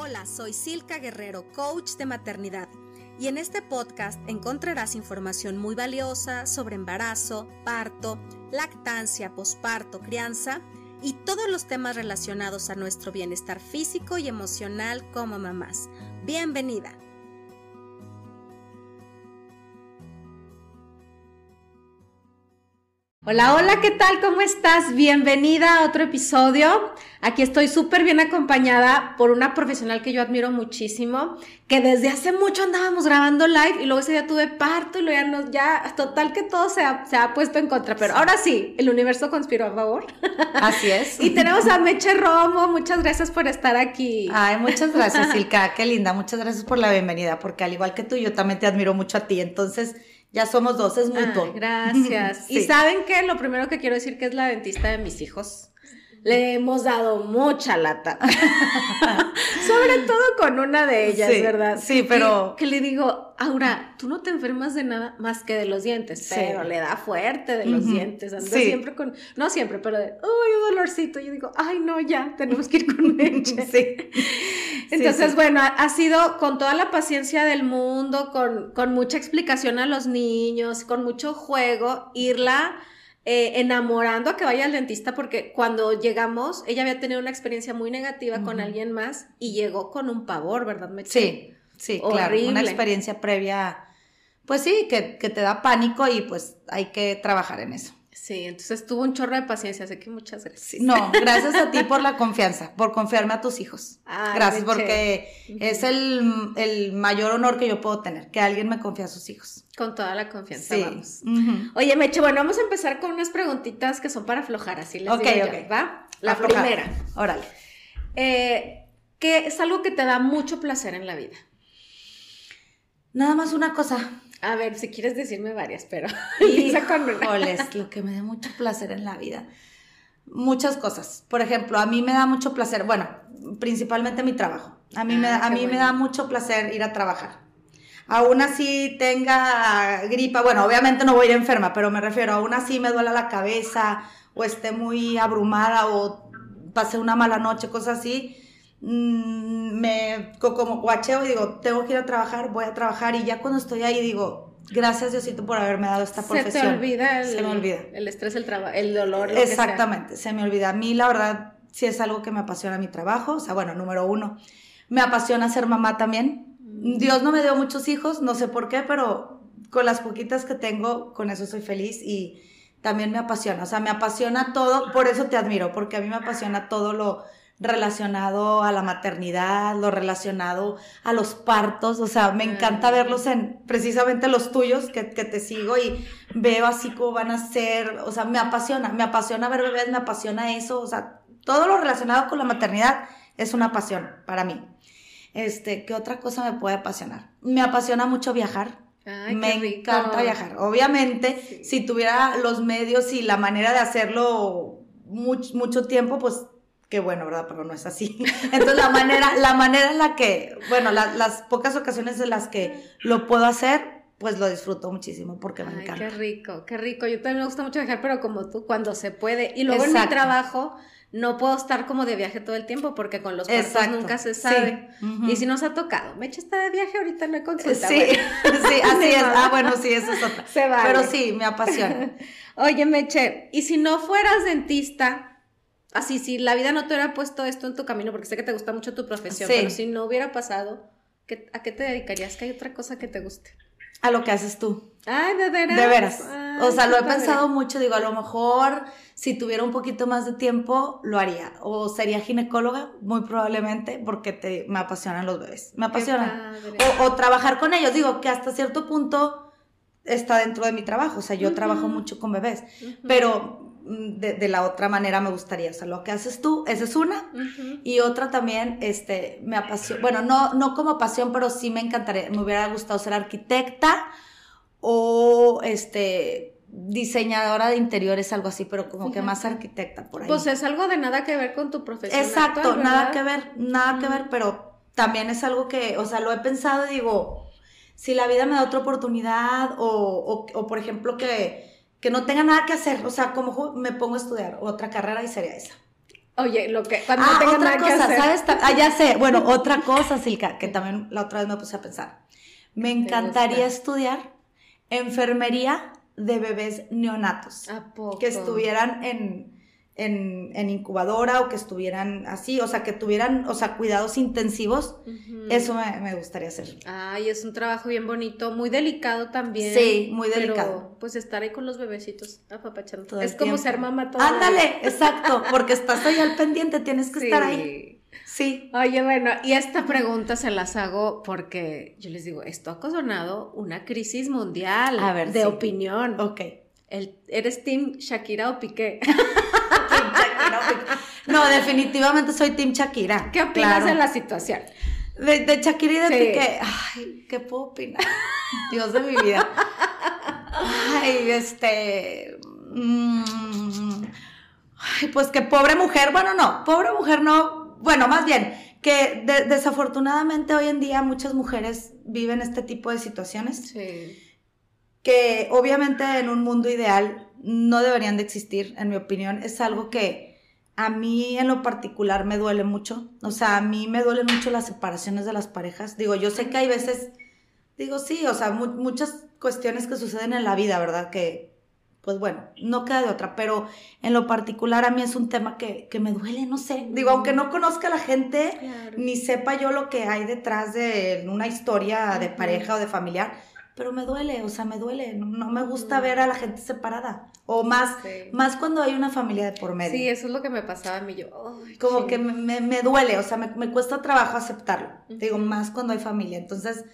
Hola, soy Silka Guerrero, coach de maternidad, y en este podcast encontrarás información muy valiosa sobre embarazo, parto, lactancia, posparto, crianza y todos los temas relacionados a nuestro bienestar físico y emocional como mamás. Bienvenida. Hola, hola, ¿qué tal? ¿Cómo estás? Bienvenida a otro episodio. Aquí estoy súper bien acompañada por una profesional que yo admiro muchísimo, que desde hace mucho andábamos grabando live y luego ese día tuve parto y luego ya, nos, ya total que todo se ha, se ha puesto en contra, pero ahora sí, el universo conspiró a favor. Así es. y tenemos a Meche Romo, muchas gracias por estar aquí. Ay, muchas gracias, Silka, qué linda, muchas gracias por la bienvenida, porque al igual que tú, yo también te admiro mucho a ti, entonces ya somos dos, es mutuo. gracias. Y saben que lo primero que quiero decir que es la dentista de mis hijos. Le hemos dado mucha lata. Sobre todo con una de ellas, ¿verdad? Sí, pero. Que, le digo, Aura, tú no te enfermas de nada más que de los dientes, pero le da fuerte de los dientes. Anda siempre con. No siempre, pero de, uy, un dolorcito. Yo digo, ay, no, ya, tenemos que ir con Meche. sí. Entonces, bueno, ha sido con toda la paciencia del mundo, con, con mucha explicación a los niños, con mucho juego, irla eh, enamorando a que vaya al dentista porque cuando llegamos, ella había tenido una experiencia muy negativa con alguien más y llegó con un pavor, ¿verdad? Sí, sí, claro, una experiencia previa, pues sí, que, que te da pánico y pues hay que trabajar en eso. Sí, entonces tuvo un chorro de paciencia, así que muchas gracias. No, gracias a ti por la confianza, por confiarme a tus hijos. gracias, porque es el, mayor honor que yo puedo tener, que alguien me confíe a sus hijos. Con toda la confianza, vamos. Oye, Meche, bueno, vamos a empezar con unas preguntitas que son para aflojar, así les digo yo, ¿va? La primera. Órale. Eh, ¿Qué es algo que te da mucho placer en la vida? Nada más una cosa, a ver, si quieres decirme varias, pero. Lo que me da mucho placer en la vida. Muchas cosas. Por ejemplo, a mí me da mucho placer, bueno, principalmente mi trabajo. A mí, me, ah, a mí me da mucho placer ir a trabajar. Aún así tenga gripa, bueno, obviamente no voy a ir enferma, pero me refiero, aún así me duela la cabeza o esté muy abrumada o pasé una mala noche, cosas así Mm, me como guacheo y digo, tengo que ir a trabajar, voy a trabajar y ya cuando estoy ahí digo, gracias Diosito por haberme dado esta profesión. Se te olvida el, se me olvida. el estrés, el trabajo, el dolor. Exactamente, se me olvida. A mí la verdad sí es algo que me apasiona mi trabajo, o sea, bueno, número uno, me apasiona ser mamá también. Mm. Dios no me dio muchos hijos, no sé por qué, pero con las poquitas que tengo, con eso soy feliz y también me apasiona, o sea, me apasiona todo, por eso te admiro, porque a mí me apasiona todo lo relacionado a la maternidad, lo relacionado a los partos, o sea, me encanta verlos en precisamente los tuyos que, te sigo y veo así como van a ser, o sea, me apasiona, me apasiona ver bebés, me apasiona eso, o sea, todo lo relacionado con la maternidad es una pasión para mí. Este, ¿qué otra cosa me puede apasionar? Me apasiona mucho viajar. me encanta viajar. Obviamente, si tuviera los medios y la manera de hacerlo mucho, mucho tiempo, pues Qué bueno, ¿verdad? Pero no es así. Entonces, la manera, la manera en la que, bueno, las pocas ocasiones en las que lo puedo hacer, pues lo disfruto muchísimo porque me encanta. Qué rico, qué rico. Yo también me gusta mucho viajar, pero como tú, cuando se puede. Y luego en mi trabajo no puedo estar como de viaje todo el tiempo porque con los partos nunca se sabe. Y si nos ha tocado, Meche está de viaje, ahorita no he consultado. Sí, sí, así es. Ah, bueno, sí, eso es otra. Se va. Pero sí, me apasiona. Oye, Meche, y si no fueras dentista, así, si la vida no te hubiera puesto esto en tu camino, porque sé que te gusta mucho tu profesión, pero si no hubiera pasado, ¿a qué te dedicarías? ¿Que hay otra cosa que te guste? A lo que haces tú. Ay, de veras. De veras. o sea, lo he pensado mucho, digo, a lo mejor si tuviera un poquito más de tiempo, lo haría. O sería ginecóloga, muy probablemente, porque te, me apasionan los bebés. Me apasionan. O, trabajar con ellos, digo, que hasta cierto punto está dentro de mi trabajo. O sea, yo trabajo mucho con bebés. Pero de, la otra manera me gustaría. O sea, lo que haces tú, esa es una. Y otra también, este, me apasiona, bueno, no, no como pasión, pero sí me encantaría, me hubiera gustado ser arquitecta o, este, diseñadora de interiores, algo así, pero como que más arquitecta por ahí. Pues es algo de nada que ver con tu profesión. Exacto, nada que ver, nada que ver, pero también es algo que, o sea, lo he pensado y digo, si la vida me da otra oportunidad o, o por ejemplo, que que no tenga nada que hacer, o sea, como me pongo a estudiar otra carrera y sería esa. Oye, lo que cuando ah, tenga otra nada que cosa, hacer. ¿sabes? Ah, ya sé. Bueno, otra cosa, Silka, que también la otra vez me puse a pensar. Me encantaría estudiar enfermería de bebés neonatos. ¿A poco? que estuvieran en, en, en incubadora o que estuvieran así, o sea, que tuvieran, o sea, cuidados intensivos. Eso me, me gustaría hacer. Ay, es un trabajo bien bonito, muy delicado también. Sí, muy pero, delicado. pues estar ahí con los bebecitos, apapachando. Todo es como tiempo. ser mamá todo. Ándale, exacto, porque estás ahí al pendiente, tienes que estar ahí. Sí. Oye, bueno, y esta pregunta se las hago porque yo les digo, esto ha ocasionado una crisis mundial A ver, de sí. opinión. Ok. El, ¿Eres team Shakira o Piqué? No, definitivamente soy Team Shakira. ¿Qué opinas claro. de la situación? De, de Shakira y de Sí. Piqué. Ay, ¿qué puedo opinar? Dios de mi vida. Ay, este. mm, ay, pues que pobre mujer. Bueno, no, pobre mujer no. Bueno, más bien, que de- desafortunadamente hoy en día muchas mujeres viven este tipo de situaciones Sí. Que obviamente en un mundo ideal no deberían de existir, en mi opinión. Es algo que a mí en lo particular me duele mucho. O sea, a mí me duelen mucho las separaciones de las parejas. Digo, yo sé que hay veces, digo, sí, o sea, mu- muchas cuestiones que suceden en la vida, ¿verdad? Que, pues bueno, no queda de otra, pero en lo particular a mí es un tema que, que me duele, no sé. Digo, aunque no conozca a la gente, Claro. ni sepa yo lo que hay detrás de una historia de pareja o de familiar, pero me duele, o sea, me duele, no, no me gusta ver a la gente separada, o más, Sí. más cuando hay una familia de por medio. Sí, eso es lo que me pasaba a mí. Yo, Como ching. que me, me- me duele, o sea, me, me cuesta trabajo aceptarlo, digo, más cuando hay familia. Entonces,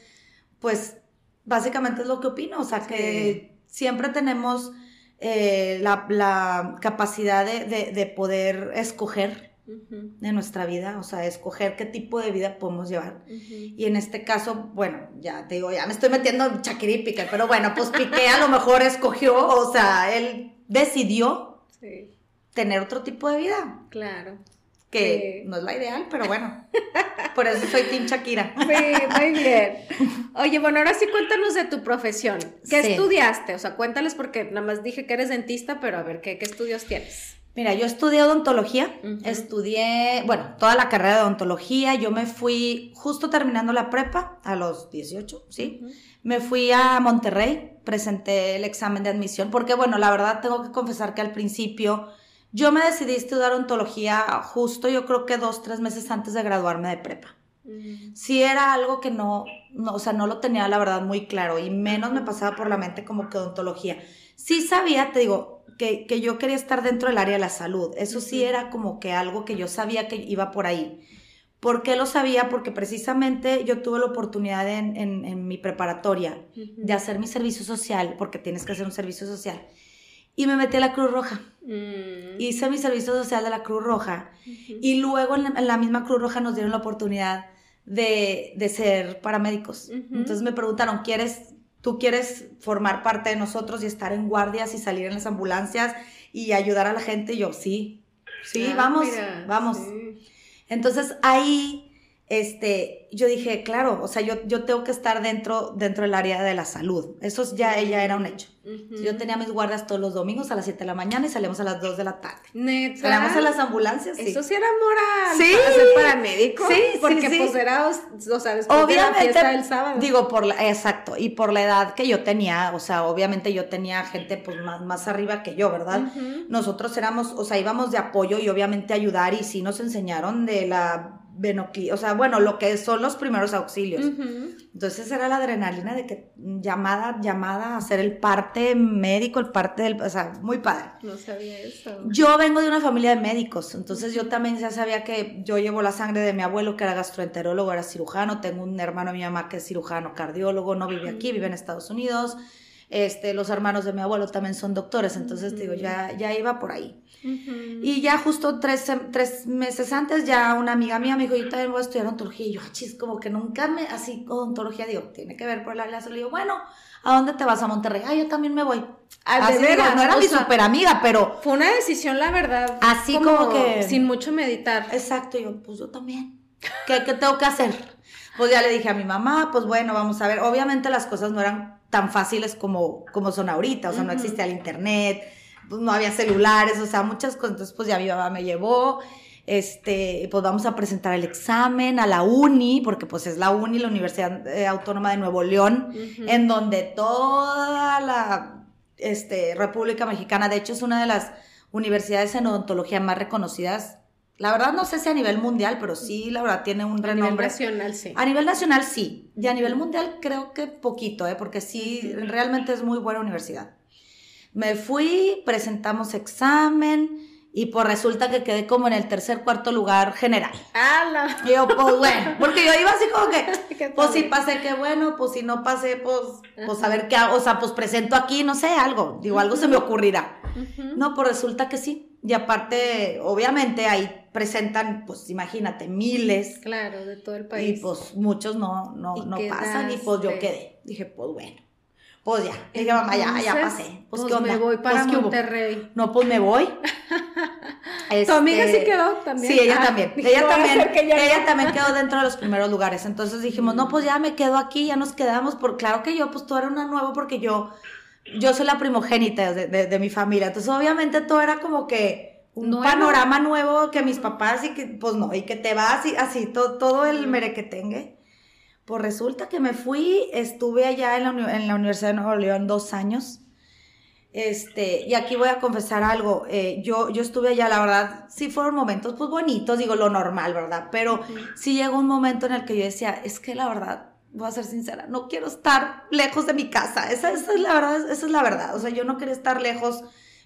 pues, básicamente es lo que opino, o sea, que siempre tenemos eh, la, la capacidad de, de- de poder escoger De nuestra vida, o sea, escoger qué tipo de vida podemos llevar. Y en este caso, bueno, ya te digo, ya me estoy metiendo en Piqué, pero bueno, pues Piqué a lo mejor escogió, o sea, él decidió Sí, tener otro tipo de vida, claro. que Sí. no es la ideal, pero bueno, por eso soy Team Shakira. Sí, muy bien. Oye, bueno, ahora sí cuéntanos de tu profesión. ¿Qué Sí. estudiaste? O sea, cuéntales porque nada más dije que eres dentista, pero a ver, ¿qué, qué estudios tienes? Mira, yo estudié odontología, estudié, bueno, toda la carrera de odontología, yo me fui justo terminando la prepa, a los 18, ¿sí? Me fui a Monterrey, presenté el examen de admisión, porque bueno, la verdad tengo que confesar que al principio yo me decidí estudiar odontología justo yo creo que dos, tres meses antes de graduarme de prepa. Mm, Sí era algo que no, no, o sea, no lo tenía la verdad muy claro y menos me pasaba por la mente como que odontología. Sí sabía, te digo, que, que yo quería estar dentro del área de la salud. Eso sí era como que algo que yo sabía que iba por ahí. ¿Por qué lo sabía? Porque precisamente yo tuve la oportunidad en, en- en mi preparatoria de hacer mi servicio social, porque tienes que hacer un servicio social. Y me metí a la Cruz Roja. Mm, Hice mi servicio social de la Cruz Roja. Y luego en la, en la misma Cruz Roja nos dieron la oportunidad de, de ser paramédicos. Entonces me preguntaron, ¿quieres, tú quieres formar parte de nosotros y estar en guardias y salir en las ambulancias y ayudar a la gente? Y yo, sí, sí, Ah, vamos, mira, vamos. sí. Entonces ahí, este, yo dije, claro, o sea, yo, yo tengo que estar dentro, dentro del área de la salud. Eso ya, ya era un hecho. Yo tenía mis guardias todos los domingos a las 7 de la mañana y salíamos a las 2 de la tarde. Neta. Salíamos a las ambulancias, sí. Eso sí era moral. Sí. Para ser paramédico. Sí, sí, Porque sí. pues era, o sea, después de la Obviamente, fiesta del sábado. digo, por la, exacto, y por la edad que yo tenía, o sea, obviamente yo tenía gente pues más, más arriba que yo, ¿verdad? Nosotros éramos, o sea, íbamos de apoyo y obviamente ayudar y sí nos enseñaron de la venocli, o sea, bueno, lo que son los primeros auxilios. Ujú. Entonces era la adrenalina de que llamada, llamada a hacer el parte médico, el parte del, o sea, muy padre. No sabía eso. Yo vengo de una familia de médicos, entonces yo también ya sabía que yo llevo la sangre de mi abuelo que era gastroenterólogo, era cirujano, tengo un hermano de mi mamá que es cirujano cardiólogo, no vive aquí, vive en Estados Unidos. Este, los hermanos de mi abuelo también son doctores, entonces digo, ya, ya iba por ahí. Y ya justo tres, tres meses antes, ya una amiga mía me dijo, yo también voy a estudiar odontología. Y yo, "Ah, chis, como que nunca me, así, odontología, digo, tiene que ver por la clase. Le digo, bueno, ¿a dónde te vas? A Monterrey. Ah, yo también me voy. Ah, ¿de Así digo, no era O mi sea, super amiga, pero Fue una decisión, la verdad. Así como que- Sin mucho meditar. Exacto, yo, pues yo también. ¿Qué, qué tengo que hacer? Pues ya le dije a mi mamá, pues bueno, vamos a ver. Obviamente las cosas no eran tan fáciles como, como son ahorita, o sea, no existía el internet, pues no había celulares, o sea, muchas cosas. Entonces, pues ya mi mamá me llevó este, pues vamos a presentar el examen a la uni, porque pues es la uni, la Universidad eh, Autónoma de Nuevo León, en donde toda la este, República Mexicana, de hecho es una de las universidades en odontología más reconocidas. La verdad no sé si a nivel mundial, pero sí, la verdad tiene un renombre. A nivel nacional, sí. A nivel nacional, sí. Y a nivel mundial creo que poquito, ¿eh? porque sí, realmente es muy buena universidad. Me fui, presentamos examen, y pues resulta que quedé como en el tercer, cuarto lugar general. ¡Hala! Y yo, pues bueno, porque yo iba así como que, pues si pasé, qué bueno, pues si no pasé, pues, pues a ver qué hago, o sea, pues presento aquí, no sé, algo, digo, algo se me ocurrirá. No, pues resulta que sí. Y aparte, obviamente ahí presentan, pues imagínate, miles. Claro, de todo el país. Y pues muchos no, no, no pasan y pues yo quedé. Dije, pues bueno pues ya, dije, mamá, ya, ya pasé. Pues, pues me voy para pues, Monterrey. No, pues me voy. ¿Tu amiga sí este, quedó también? Sí, ella ah, también. ella también, ella también quedó dentro de los primeros lugares. Entonces dijimos, no, pues ya me quedo aquí, ya nos quedamos. Por, claro que yo, pues todo era una nueva porque yo, yo soy la primogénita de, mi familia. Entonces, obviamente, todo era como que un panorama nuevo que mis papás y que, pues no, y que te vas y así, todo, todo el merequetengue. Pues resulta que me fui, estuve allá en la, en la Universidad de Nuevo León dos años. Este, y aquí voy a confesar algo. Eh, yo, yo estuve allá, la verdad, sí fueron momentos pues bonitos, digo lo normal, ¿verdad? Pero sí llegó un momento en el que yo decía, es que la verdad, voy a ser sincera, no quiero estar lejos de mi casa. Esa, esa es la verdad, esa es la verdad. O sea, yo no quería estar lejos.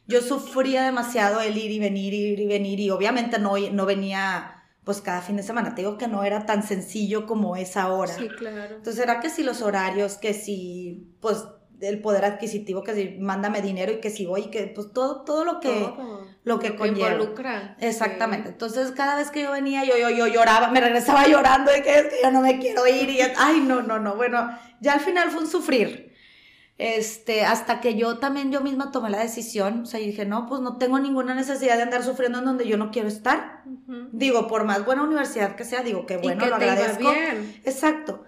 Yo sufría demasiado el ir y venir, ir y venir, y obviamente no, no venía pues cada fin de semana. Te digo que no era tan sencillo como es ahora. Sí, claro. Entonces era que si los horarios, que si, pues, el poder adquisitivo, que si mándame dinero y que si voy, que pues todo, todo lo que, lo que conlleva. involucra. Exactamente. Entonces cada vez que yo venía, yo, yo, yo lloraba, me regresaba llorando de que es que ya no me quiero ir y, ay, no, no, no. Bueno, ya al final fue un sufrir. Este, hasta que yo también yo misma tomé la decisión, o sea, dije, no, pues no tengo ninguna necesidad de andar sufriendo en donde yo no quiero estar. Digo, por más buena universidad que sea, digo, que bueno, lo agradezco. Exacto.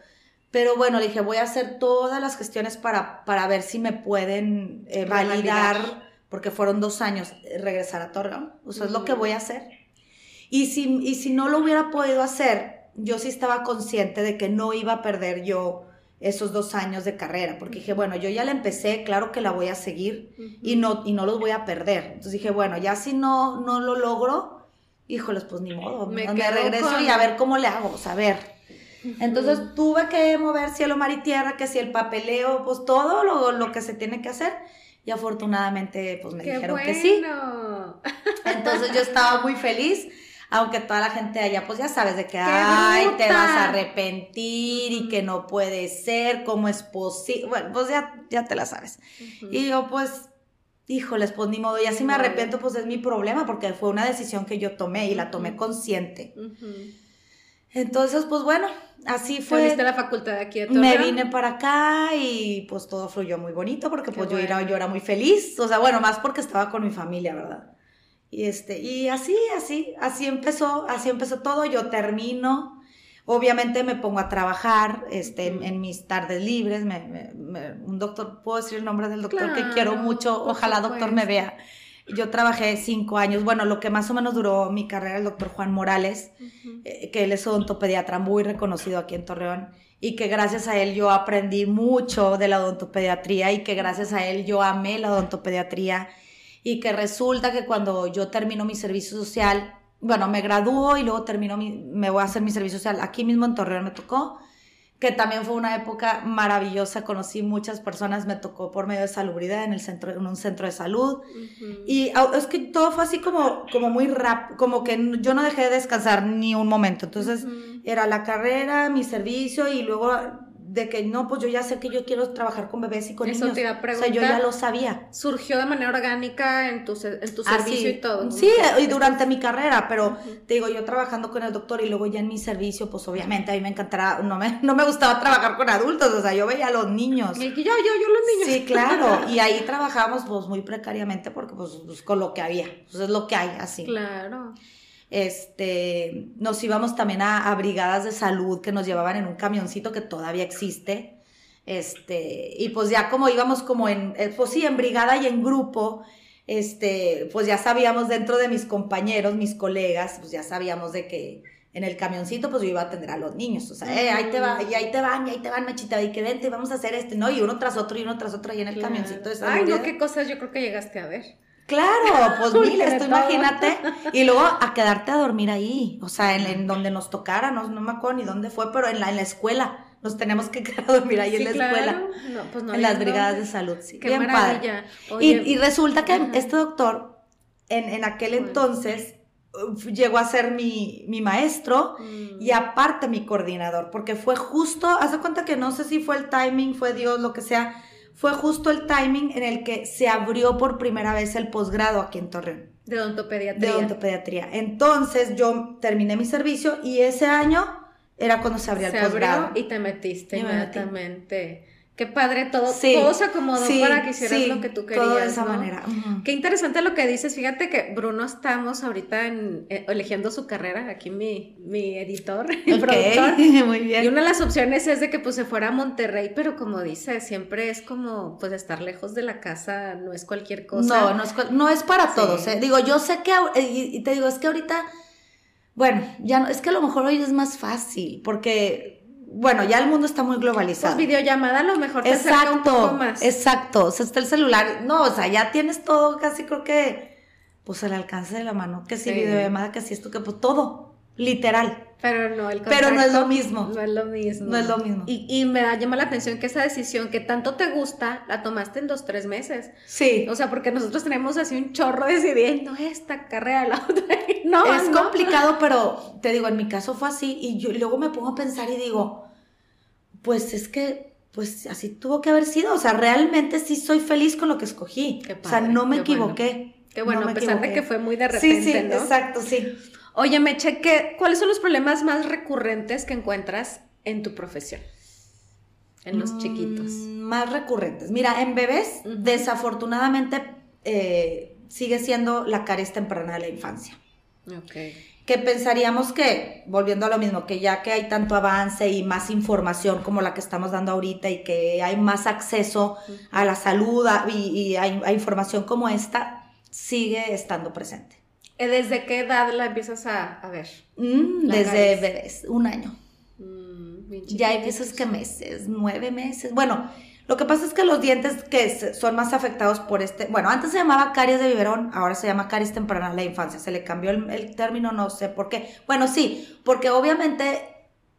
Pero bueno, dije, voy a hacer todas las gestiones para, para ver si me pueden eh, validar, porque fueron dos años, eh, regresar a Torreón. O sea, es lo que voy a hacer. Y si, y si no lo hubiera podido hacer, yo sí estaba consciente de que no iba a perder yo esos dos años de carrera, porque dije, bueno, yo ya la empecé, claro que la voy a seguir y, no, y no los voy a perder. Entonces dije, bueno, ya si no, no lo logro, híjoles, pues ni modo, me, regreso y a ver cómo le hago, a ver. Entonces tuve que mover cielo, mar y tierra, que si el papeleo, pues todo lo, lo que se tiene que hacer. Y afortunadamente, pues me dijeron que sí. Entonces yo estaba muy feliz aunque toda la gente allá, pues ya sabes de que, ay, te vas a arrepentir y que no puede ser, cómo es posible, bueno, pues ya, ya te la sabes. Y yo, pues, híjoles, pues ni modo, y así me arrepiento, pues es mi problema, porque fue una decisión que yo tomé y la tomé consciente. Entonces, pues bueno, así fue. ¿Te la facultad de aquí de Me vine para acá y pues todo fluyó muy bonito porque pues yo, era, yo era muy feliz. O sea, bueno, más porque estaba con mi familia, ¿verdad? Y, este, y así, así, así empezó, así empezó todo. Yo termino, obviamente me pongo a trabajar este, en, mis tardes libres. Me, un doctor, puedo decir el nombre del doctor que quiero mucho, ojalá doctor me vea. Yo trabajé cinco años, bueno, lo que más o menos duró mi carrera, el doctor Juan Morales, eh, que él es odontopediatra muy reconocido aquí en Torreón y que gracias a él yo aprendí mucho de la odontopediatría y que gracias a él yo amé la odontopediatría y que resulta que cuando yo termino mi servicio social, bueno, me gradúo y luego termino mi, me voy a hacer mi servicio social, aquí mismo en Torreón me tocó, que también fue una época maravillosa, conocí muchas personas, me tocó por medio de salubridad en, el centro, en un centro de salud, y es que todo fue así como, como muy rápido, como que yo no dejé de descansar ni un momento, entonces era la carrera, mi servicio, y luego de que no, pues yo ya sé que yo quiero trabajar con bebés y con Eso niños. Te iba a preguntar, o sea, yo ya lo sabía. Surgió de manera orgánica en tu, en tu servicio y todo. Sí, y durante mi carrera, pero te digo, yo trabajando con el doctor y luego ya en mi servicio, pues obviamente a mí me encantará, no me, no me gustaba trabajar con adultos, o sea, yo veía a los niños. Y yo, yo, yo los niños. Sí, claro, y ahí trabajamos pues muy precariamente porque pues, pues, con lo que había, pues es lo que hay, así. Claro este, nos íbamos también a, brigadas de salud que nos llevaban en un camioncito que todavía existe. Este, y pues ya como íbamos como en, eh, pues sí, en brigada y en grupo, este, pues ya sabíamos dentro de mis compañeros, mis colegas, pues ya sabíamos de que en el camioncito, pues yo iba a atender a los niños, o sea, eh, ahí te va, y ahí te van, y ahí te van, mechita, y que vente, vamos a hacer este, ¿no? Y uno tras otro, y uno tras otro, ahí en el camioncito de Ay, no, qué cosas yo creo que llegaste a ver. Claro, pues miles, tú imagínate. Y luego a quedarte a dormir ahí, o sea, en, donde nos tocara, no, no, me acuerdo ni dónde fue, pero en la, en la escuela. Nos tenemos que quedar a dormir ahí en la escuela. Pues en las brigadas de salud, sí. Qué Bien maravilla. y, y, resulta que este doctor, en, en aquel entonces, llegó a ser mi, mi maestro y mm. aparte mi coordinador, porque fue justo, hace cuenta que no sé si fue el timing, fue Dios, lo que sea, fue justo el timing en el que se abrió por primera vez el posgrado aquí en Torreón. De odontopediatría. De odontopediatría. Entonces yo terminé mi servicio y ese año era cuando se abría el posgrado. Abrió y te metiste inmediatamente. Qué padre, todo, todo se acomodó para que hicieras lo que tú querías. Todo de esa manera. Qué interesante lo que dices. Fíjate que Bruno estamos ahorita en, eh, eligiendo su carrera, aquí mi, mi editor, el productor. Muy bien. Y una de las opciones es de que pues se fuera a Monterrey, pero como dice, siempre es como pues estar lejos de la casa, no es cualquier cosa. No, no es, no es para todos. ¿eh? Digo, yo sé que, y te digo, es que ahorita, bueno, ya no, es que a lo mejor hoy es más fácil, porque bueno, ya el mundo está muy globalizado. Pues videollamada a lo mejor te exacto, un poco más. Exacto, o sea, está el celular. No, o sea, ya tienes todo, casi creo que, pues al alcance de la mano, que si videollamada, que si esto, que pues todo, literal. Pero no, el Pero no es lo mismo. No es lo mismo. No es lo mismo. Y, y me da, llama la atención que esa decisión que tanto te gusta, la tomaste en dos, tres meses. Sí. O sea, porque nosotros tenemos así un chorro decidiendo esta carrera, la otra. No, es complicado, pero te digo, en mi caso fue así. Y yo luego me pongo a pensar y digo, pues es que, pues así tuvo que haber sido. O sea, realmente sí soy feliz con lo que escogí. o sea, no me equivoqué. Qué bueno, a pesar de que fue muy de repente, sí, sí, ¿no? exacto, sí. Oye, me cheque, ¿cuáles son los problemas más recurrentes que encuentras en tu profesión? En los chiquitos. Mm, más recurrentes. Mira, en bebés, desafortunadamente, eh, sigue siendo la caries temprana de la infancia. Ok. Que pensaríamos que, volviendo a lo mismo, que ya que hay tanto avance y más información como la que estamos dando ahorita y que hay más acceso a la salud y, hay, información como esta, sigue estando presente. Eh, ¿Desde qué edad la empiezas a, ver? Mm, desde bebés, un año. Mm, ya hay veces que meses, nueve meses. Bueno, lo que pasa es que los dientes que son más afectados por este, bueno, antes se llamaba caries de biberón, ahora se llama caries temprana de la infancia. Se le cambió el, término, no sé por qué. Bueno, sí, porque obviamente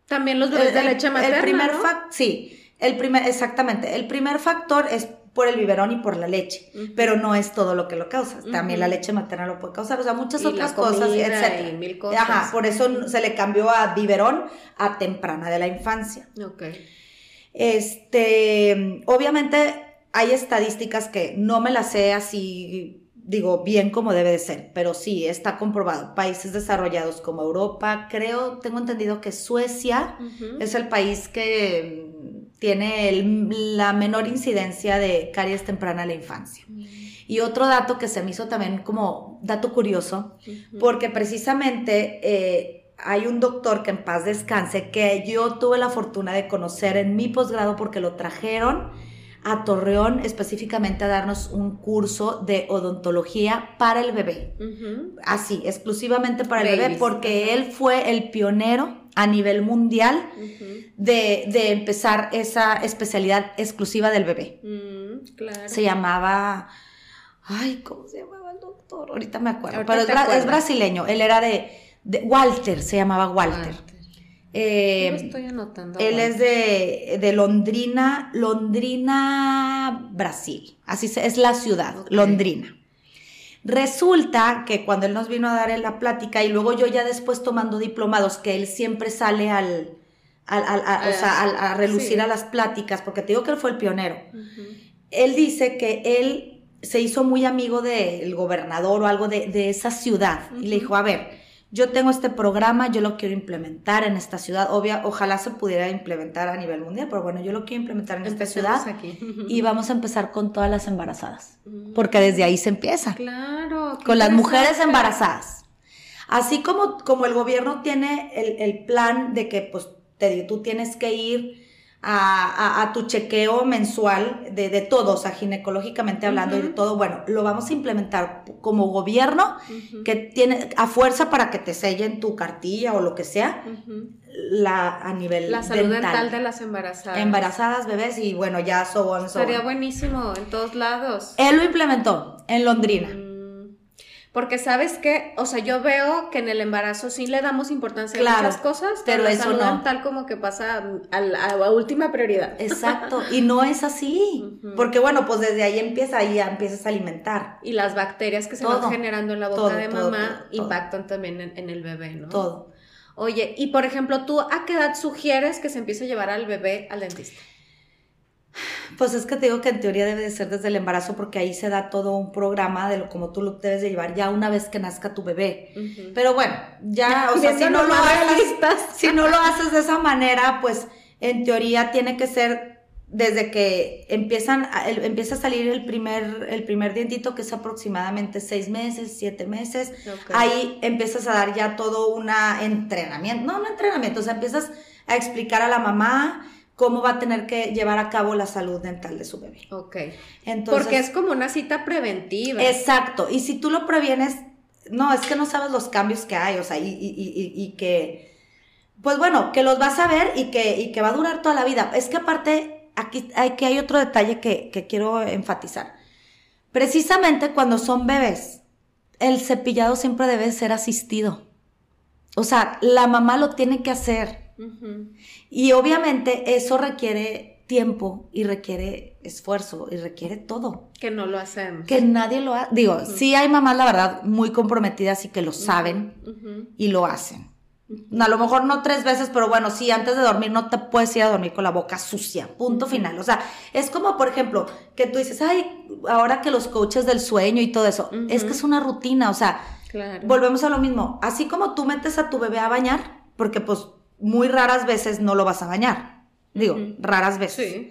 también los bebés de leche materna. El primer ¿no? sí, el primer, exactamente. El primer factor es por el biberón y por la leche, pero no es todo lo que lo causa. También la leche materna lo puede causar, o sea, muchas otras cosas, etc. Y mil cosas. Ajá, por eso se le cambió a biberón a temprana de la infancia. Ok. Este, obviamente hay estadísticas que no me las sé así, digo, bien como debe de ser, pero sí, está comprobado. Países desarrollados como Europa, creo, tengo entendido que Suecia es el país que tiene la menor incidencia de caries temprana en la infancia. Mm. Y otro dato que se me hizo también como dato curioso, porque precisamente eh, hay un doctor que en paz descanse, que yo tuve la fortuna de conocer en mi posgrado porque lo trajeron a Torreón específicamente a darnos un curso de odontología para el bebé. Así, exclusivamente para el bebé, porque él fue el pionero a nivel mundial de, empezar esa especialidad exclusiva del bebé. Mm, se llamaba, ay, ¿cómo se llamaba el doctor? Ahorita me acuerdo, pero es, brasileño, él era de, Walter, se llamaba Walter. Eh, estoy anotando. Él es de, de, Londrina, Londrina, Brasil. Así es la ciudad, Londrina. Resulta que cuando él nos vino a dar la plática y luego yo ya después tomando diplomados, que él siempre sale al, al, a, o sea, a, relucir a las pláticas, porque te digo que él fue el pionero. Él dice que él se hizo muy amigo del gobernador o algo de, de esa ciudad y le dijo, a ver, yo tengo este programa, yo lo quiero implementar en esta ciudad. Obvia, ojalá se pudiera implementar a nivel mundial, pero bueno, yo lo quiero implementar en esta ciudad. Aquí. Y vamos a empezar con todas las embarazadas, mm. porque desde ahí se empieza. Claro. Con las mujeres embarazadas. Así como, como el gobierno tiene el, plan de que pues, te, tú tienes que ir a, tu chequeo mensual de, de todo, o sea, ginecológicamente hablando y de todo, bueno, lo vamos a implementar como gobierno que tiene a fuerza para que te sellen tu cartilla o lo que sea, la, a nivel La salud dental. de las embarazadas. Embarazadas, bebés y bueno, ya so Sería buenísimo en todos lados. Él lo implementó en Londrina. Porque sabes que, o sea, yo veo que en el embarazo sí le damos importancia a muchas cosas, pero, eso no. tal como que pasa a la, última prioridad. Exacto, y no es así, porque bueno, pues desde ahí empieza, ahí ya empiezas a alimentar. Y las bacterias que se van generando en la boca de mamá impactan también en, en, el bebé, ¿no? Todo. Oye, y por ejemplo, ¿tú a qué edad sugieres que se empiece a llevar al bebé al dentista? Pues es que te digo que en teoría debe de ser desde el embarazo porque ahí se da todo un programa de lo como tú lo debes de llevar ya una vez que nazca tu bebé. Pero bueno, ya, o sea, si no, lo haces, si no lo haces de esa manera, pues en teoría tiene que ser desde que empiezan empieza a salir el primer, el primer dientito, que es aproximadamente seis meses, siete meses, ahí empiezas a dar ya todo un entrenamiento, no, un entrenamiento, o sea, empiezas a explicar a la mamá cómo va a tener que llevar a cabo la salud dental de su bebé. Ok. Entonces, Porque es como una cita preventiva. Exacto. Y si tú lo previenes, no, es que no sabes los cambios que hay, o sea, y, y, que, pues bueno, que los vas a ver y que, y que va a durar toda la vida. Es que aparte, aquí hay, que hay otro detalle que, que quiero enfatizar. Precisamente cuando son bebés, el cepillado siempre debe ser asistido. O sea, la mamá lo tiene que hacer. Y obviamente eso requiere tiempo y requiere esfuerzo y requiere todo. Que no lo hacemos. Que nadie lo hace. Digo, sí hay mamás, la verdad, muy comprometidas y que lo saben y lo hacen. A lo mejor no tres veces, pero bueno, sí, antes de dormir no te puedes ir a dormir con la boca sucia, punto final. O sea, es como, por ejemplo, que tú dices, ay, ahora que los coaches del sueño y todo eso, es que es una rutina, o sea, volvemos a lo mismo. Así como tú metes a tu bebé a bañar, porque pues muy raras veces no lo vas a bañar. Digo, raras veces.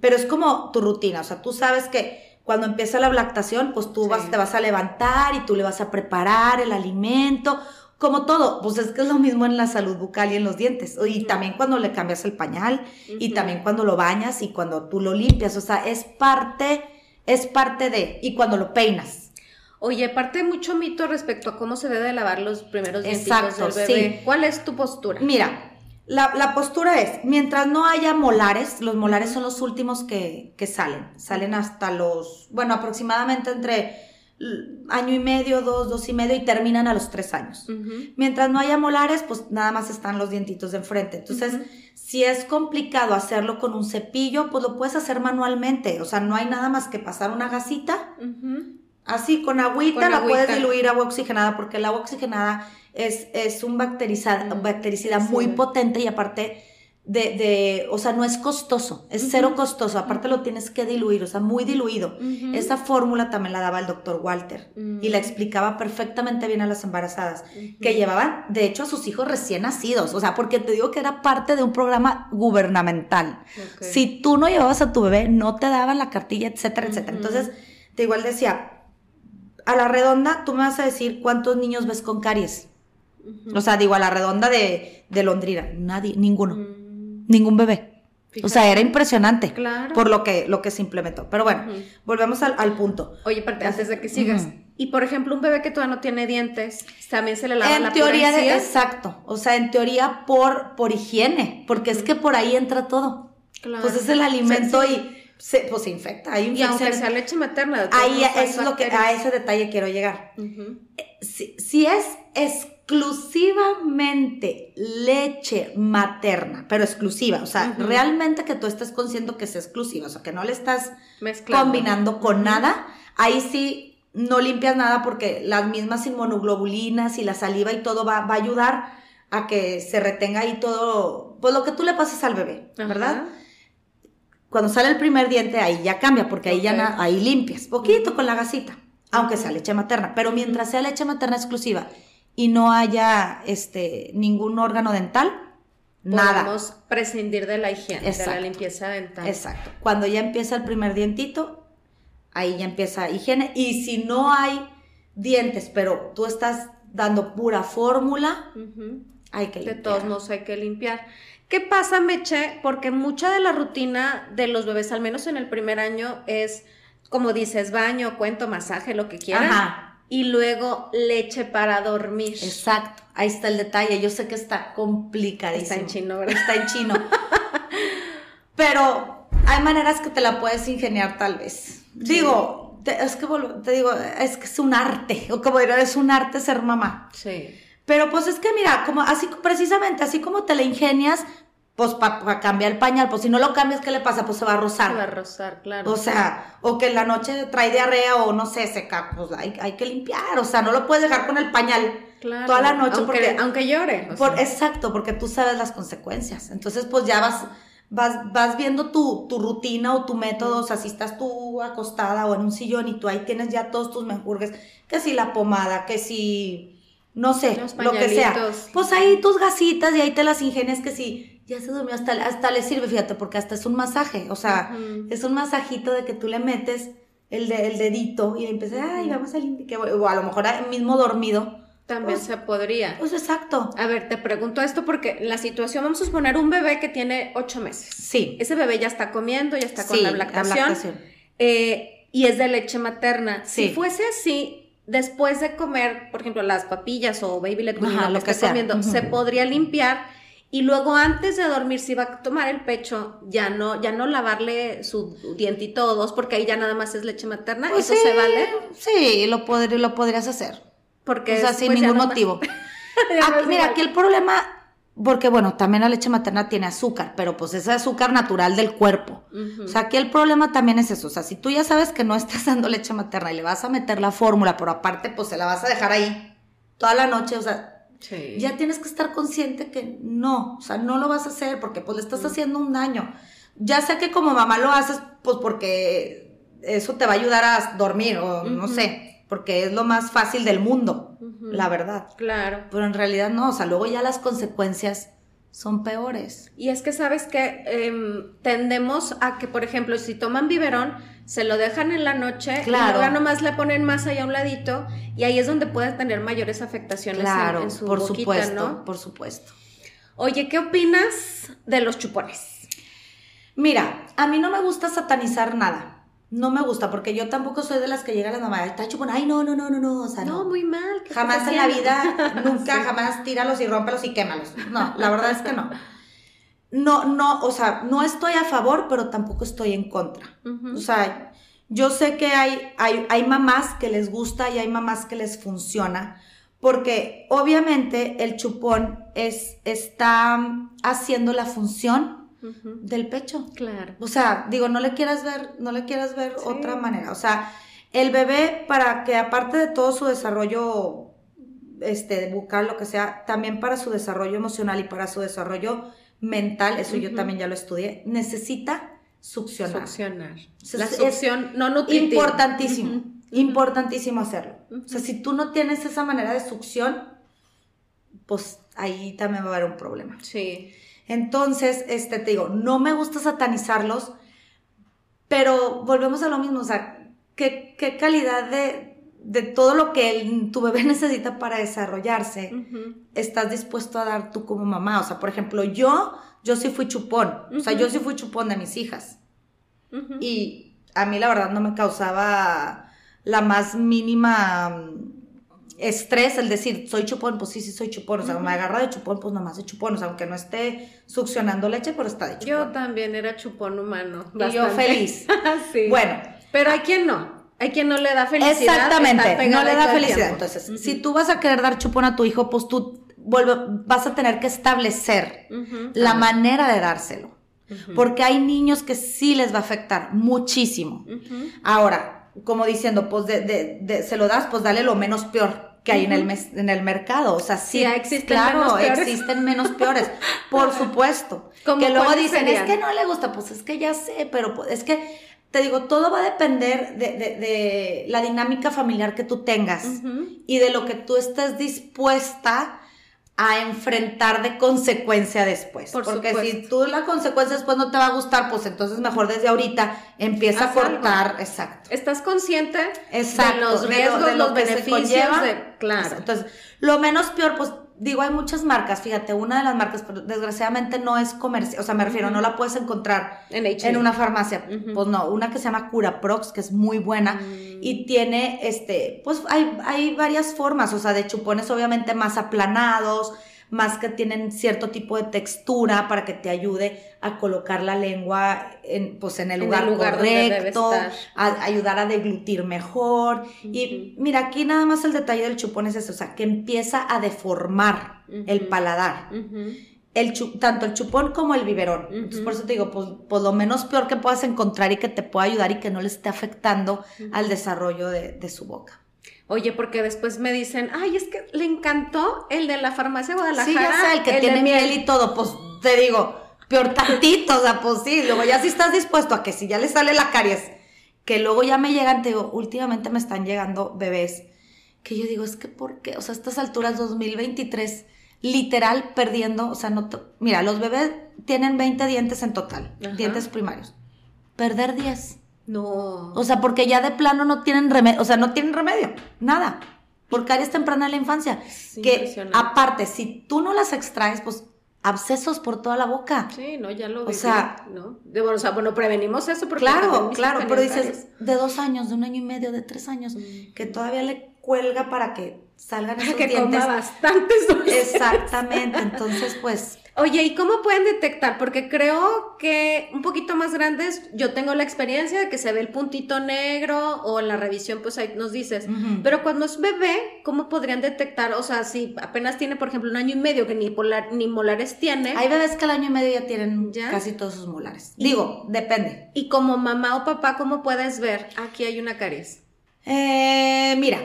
Pero es como tu rutina, o sea, tú sabes que cuando empieza la lactación, pues tú vas, te vas a levantar y tú le vas a preparar el alimento, como todo, pues es que es lo mismo en la salud bucal y en los dientes, y también cuando le cambias el pañal, y también cuando lo bañas y cuando tú lo limpias, o sea, es parte, es parte de, y cuando lo peinas. Oye, parte mucho mito respecto a cómo se debe lavar los primeros dientes del bebé. ¿Cuál es tu postura? Mira, la, postura es, mientras no haya molares, los molares son los últimos que, salen, salen hasta los, bueno, aproximadamente entre año y medio, dos, dos y medio y terminan a los tres años. Mientras no haya molares, pues nada más están los dientitos de enfrente. Entonces, si es complicado hacerlo con un cepillo, pues lo puedes hacer manualmente. O sea, no hay nada más que pasar una gasita. Así, con agüita la puedes diluir agua oxigenada, porque el agua oxigenada es, es un bactericida, bactericida muy potente y aparte de, de, o sea, no es costoso, es cero costoso, aparte lo tienes que diluir, o sea, muy diluido. Esa fórmula también la daba el doctor Walter y la explicaba perfectamente bien a las embarazadas, que llevaban, de hecho, a sus hijos recién nacidos, o sea, porque te digo que era parte de un programa gubernamental. Si tú no llevabas a tu bebé, no te daban la cartilla, etcétera, etcétera. Entonces, te igual decía, a la redonda, tú me vas a decir cuántos niños ves con caries. O sea, digo, a la redonda de, de Londrina, nadie, ninguno, mm. ningún bebé. O sea, era impresionante por lo que, lo que se implementó. Pero bueno, volvemos al, punto. Oye, antes de que sigas. Y por ejemplo, un bebé que todavía no tiene dientes, también se le lava en la teoría de, Exacto. O sea, en teoría por, por higiene, porque es que por ahí entra todo. Claro. Pues es el alimento y se, pues se infecta. Hay y aunque sea leche materna. Ahí, eso es lo que, a ese detalle quiero llegar. Eh, si, si es exclusivamente leche materna, pero exclusiva, o sea, realmente que tú estés consciente que es exclusiva, o sea, que no le estás combinando con nada, ahí sí no limpias nada porque las mismas inmunoglobulinas y la saliva y todo va, a ayudar a que se retenga ahí todo, pues lo que tú le pases al bebé, ¿verdad? Cuando sale el primer diente, ahí ya cambia, porque ahí ya ahí limpias, poquito con la gasita, aunque sea leche materna, pero mientras sea leche materna exclusiva y no haya este, ningún órgano dental, nada. Podemos prescindir de la higiene, de la limpieza dental. Exacto. Cuando ya empieza el primer dientito, ahí ya empieza higiene. Y si no hay dientes, pero tú estás dando pura fórmula, Hay que De limpiar. todos modos hay que limpiar. ¿Qué pasa, Meche? Porque mucha de la rutina de los bebés, al menos en el primer año, es, como dices, baño, cuento, masaje, lo que quieran. Ajá. Y luego leche para dormir. Exacto, ahí está el detalle. Yo sé que está complicadísimo. Está en chino, ¿verdad? Está en chino. Pero hay maneras que te la puedes ingeniar tal vez. Digo, te- es que te digo, es que es un arte, o como digo, es un arte ser mamá. Sí. Pero pues es que mira, como así precisamente, así como te la ingenias, pues para cambiar el pañal, pues si no lo cambias, ¿qué le pasa? Pues se va a rozar. Se va a rozar, claro. O sea, o que en la noche trae diarrea o no sé, seca, pues hay, hay que limpiar, o sea, no lo puedes dejar con el pañal Claro. toda la noche aunque, porque aunque llore. o por- sea. exacto, porque tú sabes las consecuencias. Entonces, pues ya vas vas, vas viendo tu, tu rutina o tu método, o sea, si estás tú acostada o en un sillón y tú ahí tienes ya todos tus menjurgues, que si la pomada, que si no sé, Los lo que sea. Pues ahí tus gasitas y ahí te las ingenias que si ya se durmió, hasta, hasta le sirve, fíjate, porque hasta es un masaje, o sea, es un masajito de que tú le metes el, de- el dedito y le empiezas, ay, vamos a limpiar, o a lo mejor mismo dormido. También pues- se podría. Pues exacto. A ver, te pregunto esto porque la situación, vamos a suponer un bebé que tiene ocho meses. Sí. Ese bebé ya está comiendo, ya está con Sí, la lactación, lactación. eh, y es de leche materna. Sí. Si fuese así, después de comer, por ejemplo, las papillas o baby let Ajá, lo lo que que comiendo, se podría limpiar y luego antes de dormir, si va a tomar el pecho, ya no, ya no lavarle su dientito o dos, porque ahí ya nada más es leche materna. Pues ¿Eso sí, se vale? Sí, lo, podr- lo podrías hacer. Porque o sea, sin ya ningún motivo. Aquí- mira, aquí el problema, porque bueno, también la leche materna tiene azúcar, pero pues es azúcar natural del cuerpo. O sea, aquí el problema también es eso. O sea, si tú ya sabes que no estás dando leche materna y le vas a meter la fórmula, pero aparte, pues se la vas a dejar ahí toda la noche, o sea, Sí. ya tienes que estar consciente que no, o sea, no lo vas a hacer porque pues le estás haciendo un daño. Ya sé que como mamá lo haces, pues porque eso te va a ayudar a dormir o no sé, porque es lo más fácil del mundo, la verdad. Claro. Pero en realidad no, o sea, luego ya las consecuencias son peores. Y es que sabes que em, tendemos a que, por ejemplo, si toman biberón, se lo dejan en la noche Claro. y luego nomás le ponen más allá a un ladito y ahí es donde pueden tener mayores afectaciones en- Claro, en, su por boquita, supuesto, ¿no? por supuesto. Oye, ¿qué opinas de los chupones? Mira, a mí no me gusta satanizar nada. No me gusta, porque yo tampoco soy de las que llegan a la mamá, está chupón, ay, no, no, no, no, no, o sea, No, no. muy mal. ¿qué Jamás en la vida, nunca, Sí. jamás tíralos y rómpalos y quémalos. No, la verdad es que no. No, no, o sea, no estoy a favor, pero tampoco estoy en contra. O sea, yo sé que hay, hay, hay mamás que les gusta y hay mamás que les funciona, porque obviamente el chupón es, está haciendo la función Del pecho. Claro. O sea, digo, no le quieras ver, no le quieras ver Sí. otra manera. O sea, el bebé, para que aparte de todo su desarrollo este, bucal, lo que sea, también para su desarrollo emocional y para su desarrollo mental, eso yo también ya lo estudié, necesita succionar. Succionar. La es- succión no nutritiva. Importantísimo, importantísimo hacerlo. O sea, si tú no tienes esa manera de succión, pues ahí también va a haber un problema. Sí. Entonces, este, te digo, no me gusta satanizarlos, pero volvemos a lo mismo, o sea, ¿qué, qué calidad de, de todo lo que el- tu bebé necesita para desarrollarse estás dispuesto a dar tú como mamá? O sea, por ejemplo, yo, yo sí fui chupón, o sea, yo sí fui chupón de mis hijas. Y a mí la verdad no me causaba la más mínima estrés el decir, soy chupón, pues sí, sí soy chupón, o sea, Ujú. me agarra de chupón, pues nomás de chupón, o sea, aunque no esté succionando leche, pero está de chupón. Yo también era chupón humano. Y yo feliz. sí. Bueno, Pero hay quien no. Hay quien no le da felicidad. exactamente, no le da felicidad. Entonces, si tú vas a querer dar chupón a tu hijo, pues tú vuelve- vas a tener que establecer la Ah, manera de dárselo. Porque hay niños que sí les va a afectar muchísimo. Ahora, como diciendo, pues de, de- de- se lo das, pues dale lo menos peor que hay en, el mes- en el mercado. O sea, sí, existen claro, menos peores. existen menos peores, por supuesto. ¿Cómo Que luego dicen, serían? es que no le gusta, pues es que ya sé, pero pues, es que, te digo, todo va a depender de, de- de la dinámica familiar que tú tengas y de lo que tú estés dispuesta a enfrentar de consecuencia después. Por Porque si tú la consecuencia después no te va a gustar, pues entonces mejor desde ahorita empieza a algo. cortar. Exacto. ¿Estás consciente Exacto. de los de lo- riesgos, de lo los beneficios de. Claro. Entonces, lo menos peor, pues digo, hay muchas marcas, fíjate, una de las marcas, pero desgraciadamente no es comercial, o sea, me refiero, no la puedes encontrar En en una farmacia. Pues no, una que se llama Curaprox, que es muy buena Mm. y tiene, este, pues hay, hay varias formas, o sea, de chupones obviamente más aplanados, más que tienen cierto tipo de textura para que te ayude a colocar la lengua en, pues en el En el lugar, correcto, a- ayudar a deglutir mejor. Y mira, aquí nada más el detalle del chupón es eso, o sea, que empieza a deformar el paladar. El tanto el chupón como el biberón. Entonces, por eso te digo, pues, pues lo menos peor que puedas encontrar y que te pueda ayudar y que no le esté afectando al desarrollo de, de su boca. Oye, porque después me dicen, ay, es que le encantó el de la farmacia Guadalajara. Sí, ya sé, el que de tiene miel". y todo, pues te digo, peor tantito, o sea, pues sí, luego ya si estás dispuesto a que si ya le sale la caries, que luego ya me llegan, te digo, últimamente me están llegando bebés, que yo digo, es que ¿por qué? O sea, a estas alturas 2023, literal perdiendo, o sea, no, mira, los bebés tienen 20 dientes en total, Ajá. dientes primarios, perder 10. No. O sea, porque ya de plano no tienen remedio, o sea, no tienen remedio, nada. Por caries temprana en la infancia. Es que aparte, si tú no las extraes, pues abscesos por toda la boca. Sí, no, ya lo O viví, sea- ¿no? De, bueno, o sea, bueno, prevenimos eso porque Claro, claro, pero dices de dos años, de un año y medio, de tres años, Mm. que todavía le cuelga para que salgan caries. esos que dientes. coma bastantes dulces. Exactamente, entonces pues Oye, ¿y cómo pueden detectar? Porque creo que un poquito más grandes, yo tengo la experiencia de que se ve el puntito negro o en la revisión, pues ahí nos dices. Pero cuando es bebé, ¿cómo podrían detectar? O sea, si apenas tiene, por ejemplo, un año y medio que ni, polar- ni molares tiene, hay bebés que al año y medio ya tienen ¿Ya? casi todos sus molares. Digo, depende. y como mamá o papá, ¿cómo puedes ver? Aquí hay una caries. Eh, mira,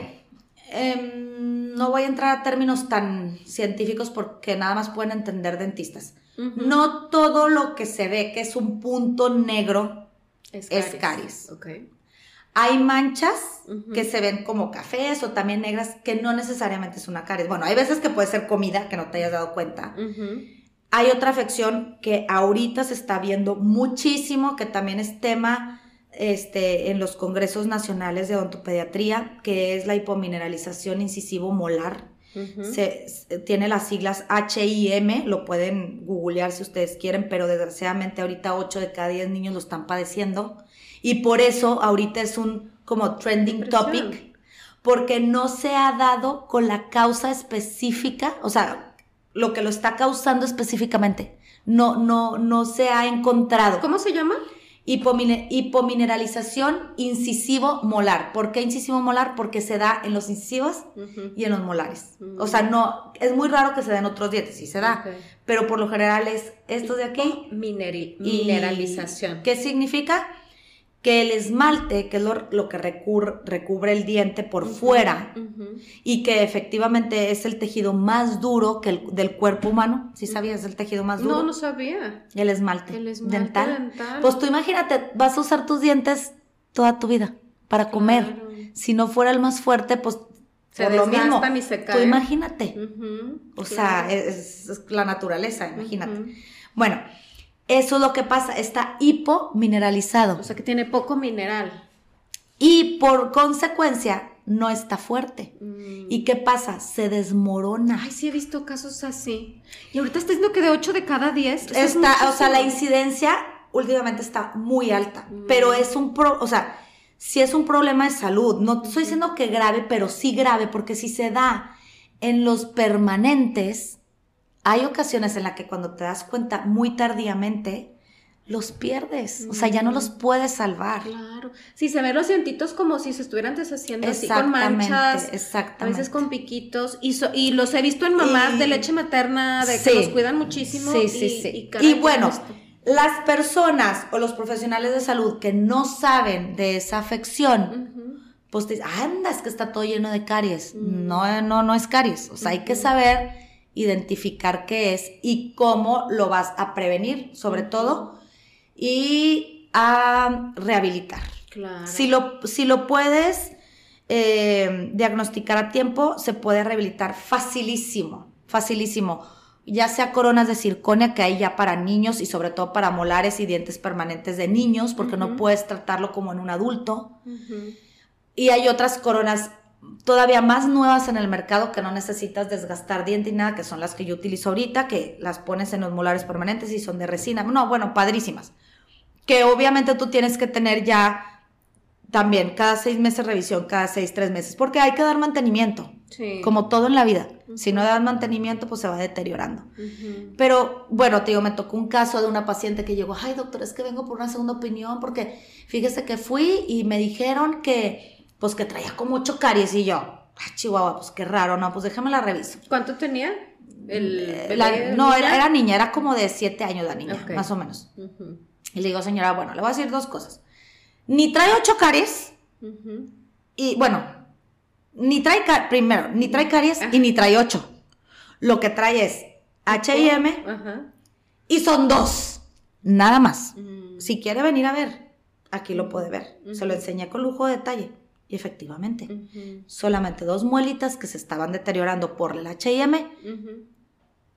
em, no voy a entrar a términos tan científicos porque nada más pueden entender dentistas. No todo lo que se ve que es un punto negro es es caries. Ok. Hay manchas que se ven como cafés o también negras que no necesariamente es una caries. Bueno, hay veces que puede ser comida que no te hayas dado cuenta. Hay otra afección que ahorita se está viendo muchísimo, que también es tema este, en los congresos nacionales de odontopediatría, que es la hipomineralización incisivo molar. Se, se- tiene las siglas HIM, lo pueden googlear si ustedes quieren, pero desgraciadamente ahorita 8 de cada 10 niños lo están padeciendo. Y por eso ahorita es un como trending topic, porque no se ha dado con la causa específica, o sea, lo que lo está causando específicamente. No, no, no se ha encontrado. ¿Cómo se llama? Hipomine- hipomineralización incisivo molar. ¿Por qué incisivo molar? Porque se da en los incisivos y en los molares. Mm. O sea, no, es muy raro que se den otros dientes, sí se da, pero por lo general es estos de aquí. Mineri- mineralización. ¿Qué significa? Que el esmalte, que es lo, lo que recur- recubre el diente por fuera, y que efectivamente es el tejido más duro que el, del cuerpo humano, ¿sí sabías? el tejido más duro. No, no sabía. El esmalte, El esmalte dental. dental. Pues tú imagínate, vas a usar tus dientes toda tu vida para comer. Claro. Si no fuera el más fuerte, pues Se por lo mismo. y se Tú caen. imagínate. O claro. sea, es, es la naturaleza, imagínate. Bueno, eso es lo que pasa, está hipomineralizado O sea que tiene poco mineral. y por consecuencia no está fuerte. Mm. ¿Y qué pasa? Se desmorona. Ay, sí he visto casos así. Y ahorita estás diciendo que de 8 de cada 10. eso es Está, o sea, la incidencia últimamente está muy alta, Mm. pero es un pro, o sea, sí es un problema de salud. No estoy diciendo que grave, pero sí grave, porque si se da en los permanentes, hay ocasiones en las que cuando te das cuenta muy tardíamente, los pierdes. O sea, ya no los puedes salvar. Claro. Sí, se ven los dientitos como si se estuvieran deshaciendo así con Exactamente, manchas. A exactamente. veces con piquitos. Y, so- y los he visto en mamás Y- de leche materna, de Sí. que los cuidan muchísimo. Sí, y, sí, sí. Y, Y, caray, qué bueno, las personas o los profesionales de salud que no saben de esa afección, pues te dicen, anda, es que está todo lleno de caries. Mm. No, no, no es caries. O sea, hay que saber identificar qué es y cómo lo vas a prevenir, sobre todo, y a rehabilitar. Claro. Si lo, si lo puedes eh, diagnosticar a tiempo, se puede rehabilitar facilísimo, facilísimo. Ya sea coronas de circonia, que hay ya para niños y sobre todo para molares y dientes permanentes de niños, porque no puedes tratarlo como en un adulto. Y hay otras coronas todavía más nuevas en el mercado que no necesitas desgastar diente y nada, que son las que yo utilizo ahorita, que las pones en los molares permanentes y son de resina. No, bueno, padrísimas. Que obviamente tú tienes que tener ya también cada seis meses revisión, cada seis, tres meses, porque hay que dar mantenimiento, como todo en la vida. Si no das mantenimiento, pues se va deteriorando. Pero bueno, te digo, me tocó un caso de una paciente que llegó, ay doctor, es que vengo por una segunda opinión, porque fíjese que fui y me dijeron que, pues que traía como ocho caries y yo, ay Chihuahua, pues qué raro, no, pues déjame la reviso. ¿Cuánto tenía? El eh, no, Era, niña, era como de siete años la niña, más o menos. Y le digo, señora, bueno, le voy a decir dos cosas ni trae ocho caries, y bueno, ni trae, primero, ni trae caries y ni trae ocho. Lo que trae es H&M y son dos, nada más. Mm. Si quiere venir a ver, aquí lo puede ver. Se lo enseñé con lujo de detalle. Y efectivamente, solamente dos muelitas que se estaban deteriorando por el H&M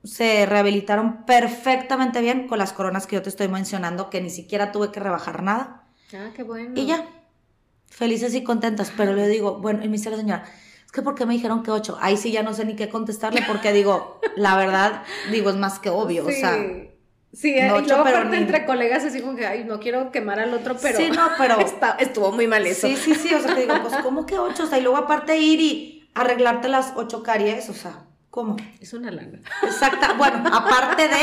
se rehabilitaron perfectamente bien con las coronas que yo te estoy mencionando, que ni siquiera tuve que rebajar nada. Ah, qué bueno. Y ya, felices y contentas. Pero le digo, bueno, y me dice la señora, es que ¿por qué me dijeron que ocho? Ahí sí ya no sé ni qué contestarle porque digo, la verdad, digo, es más que obvio, o sea... Sí, no y luego aparte entre colegas así como que, ay, no quiero quemar al otro, pero... Sí, no, pero... estuvo muy mal eso. Sí, sí, sí, o sea, te digo, pues, ¿cómo que ocho? O sea, y luego aparte ir y arreglarte las ocho caries, o sea... ¿Cómo? Es una lana. Exacta. Bueno, aparte de,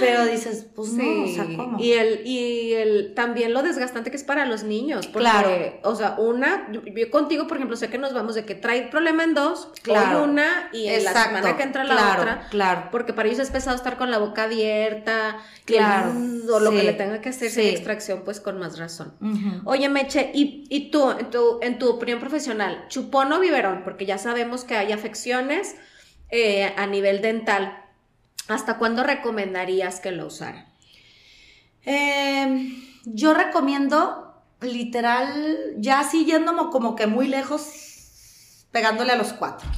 pero dices, pues no, o sea, ¿cómo? Y el, y el, también lo desgastante que es para los niños. Porque, claro. O sea, una, yo, contigo, por ejemplo, sé que nos vamos de que trae problema en dos, claro. una y en la semana que entra la otra. Claro. Porque para ellos es pesado estar con la boca abierta, claro. o lo que le tenga que hacer sí. extracción, pues con más razón. Oye, Meche, ¿y, y tú, en tu, en tu opinión profesional, chupón o biberón? Porque ya sabemos que hay afecciones eh, a nivel dental, ¿hasta cuándo recomendarías que lo usara? Em, yo recomiendo, literal, ya así yéndome como que muy lejos, pegándole a los cuatro.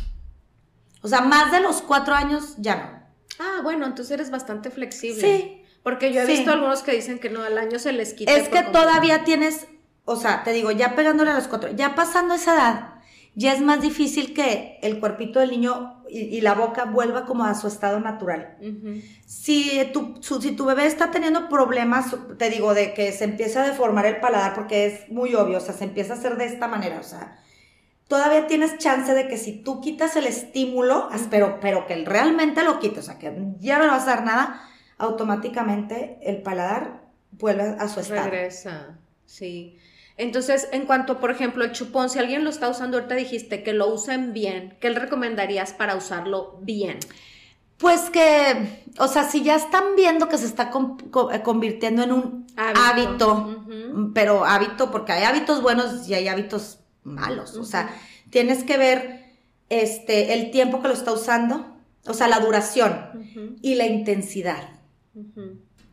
O sea, más de los cuatro años ya no. Ah, bueno, entonces eres bastante flexible. Sí. Porque yo he visto algunos que dicen que no, al año se les quita. Es que todavía tienes, o sea, te digo, ya pegándole a los cuatro, ya pasando esa edad, ya es más difícil que el cuerpito del niño y, la boca vuelva como a su estado natural. si, tu, si tu bebé está teniendo problemas, te digo, de que se empieza a deformar el paladar, porque es muy obvio, o sea, se empieza a hacer de esta manera, o sea, todavía tienes chance de que si tú quitas el estímulo, pero, pero que realmente lo quites, o sea, que ya no le vas a dar nada, automáticamente el paladar vuelve a su estado. Regresa, sí. Entonces, en cuanto, por ejemplo, el chupón, si alguien lo está usando, ahorita dijiste que lo usen bien, ¿qué le recomendarías para usarlo bien? Pues que, o sea, si ya están viendo que se está eh, convirtiendo en un hábito, pero hábito, porque hay hábitos buenos y hay hábitos malos, o sea, tienes que ver este, el tiempo que lo está usando, o sea, la duración y la intensidad.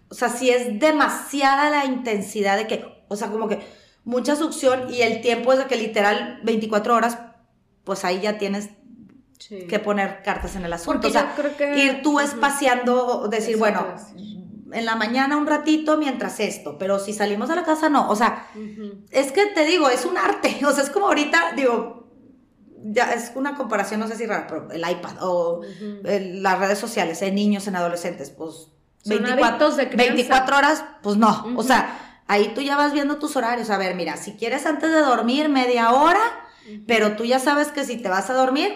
O sea, si es demasiada la intensidad de que, o sea, como que mucha succión y el tiempo es de que literal 24 horas, pues ahí ya tienes que poner cartas en el asunto. o sea, ir tú espaciando, decir, bueno, en la mañana un ratito mientras esto, pero si salimos a la casa no, o sea, es que te digo, es un arte, o sea, es como ahorita, digo, ya es una comparación, no sé si rara, pero el iPad o las redes sociales, en niños, en adolescentes, pues 24, 24 horas, pues no, o sea, Ahí tú ya vas viendo tus horarios. A ver, mira, si quieres antes de dormir media hora, pero tú ya sabes que si te vas a dormir,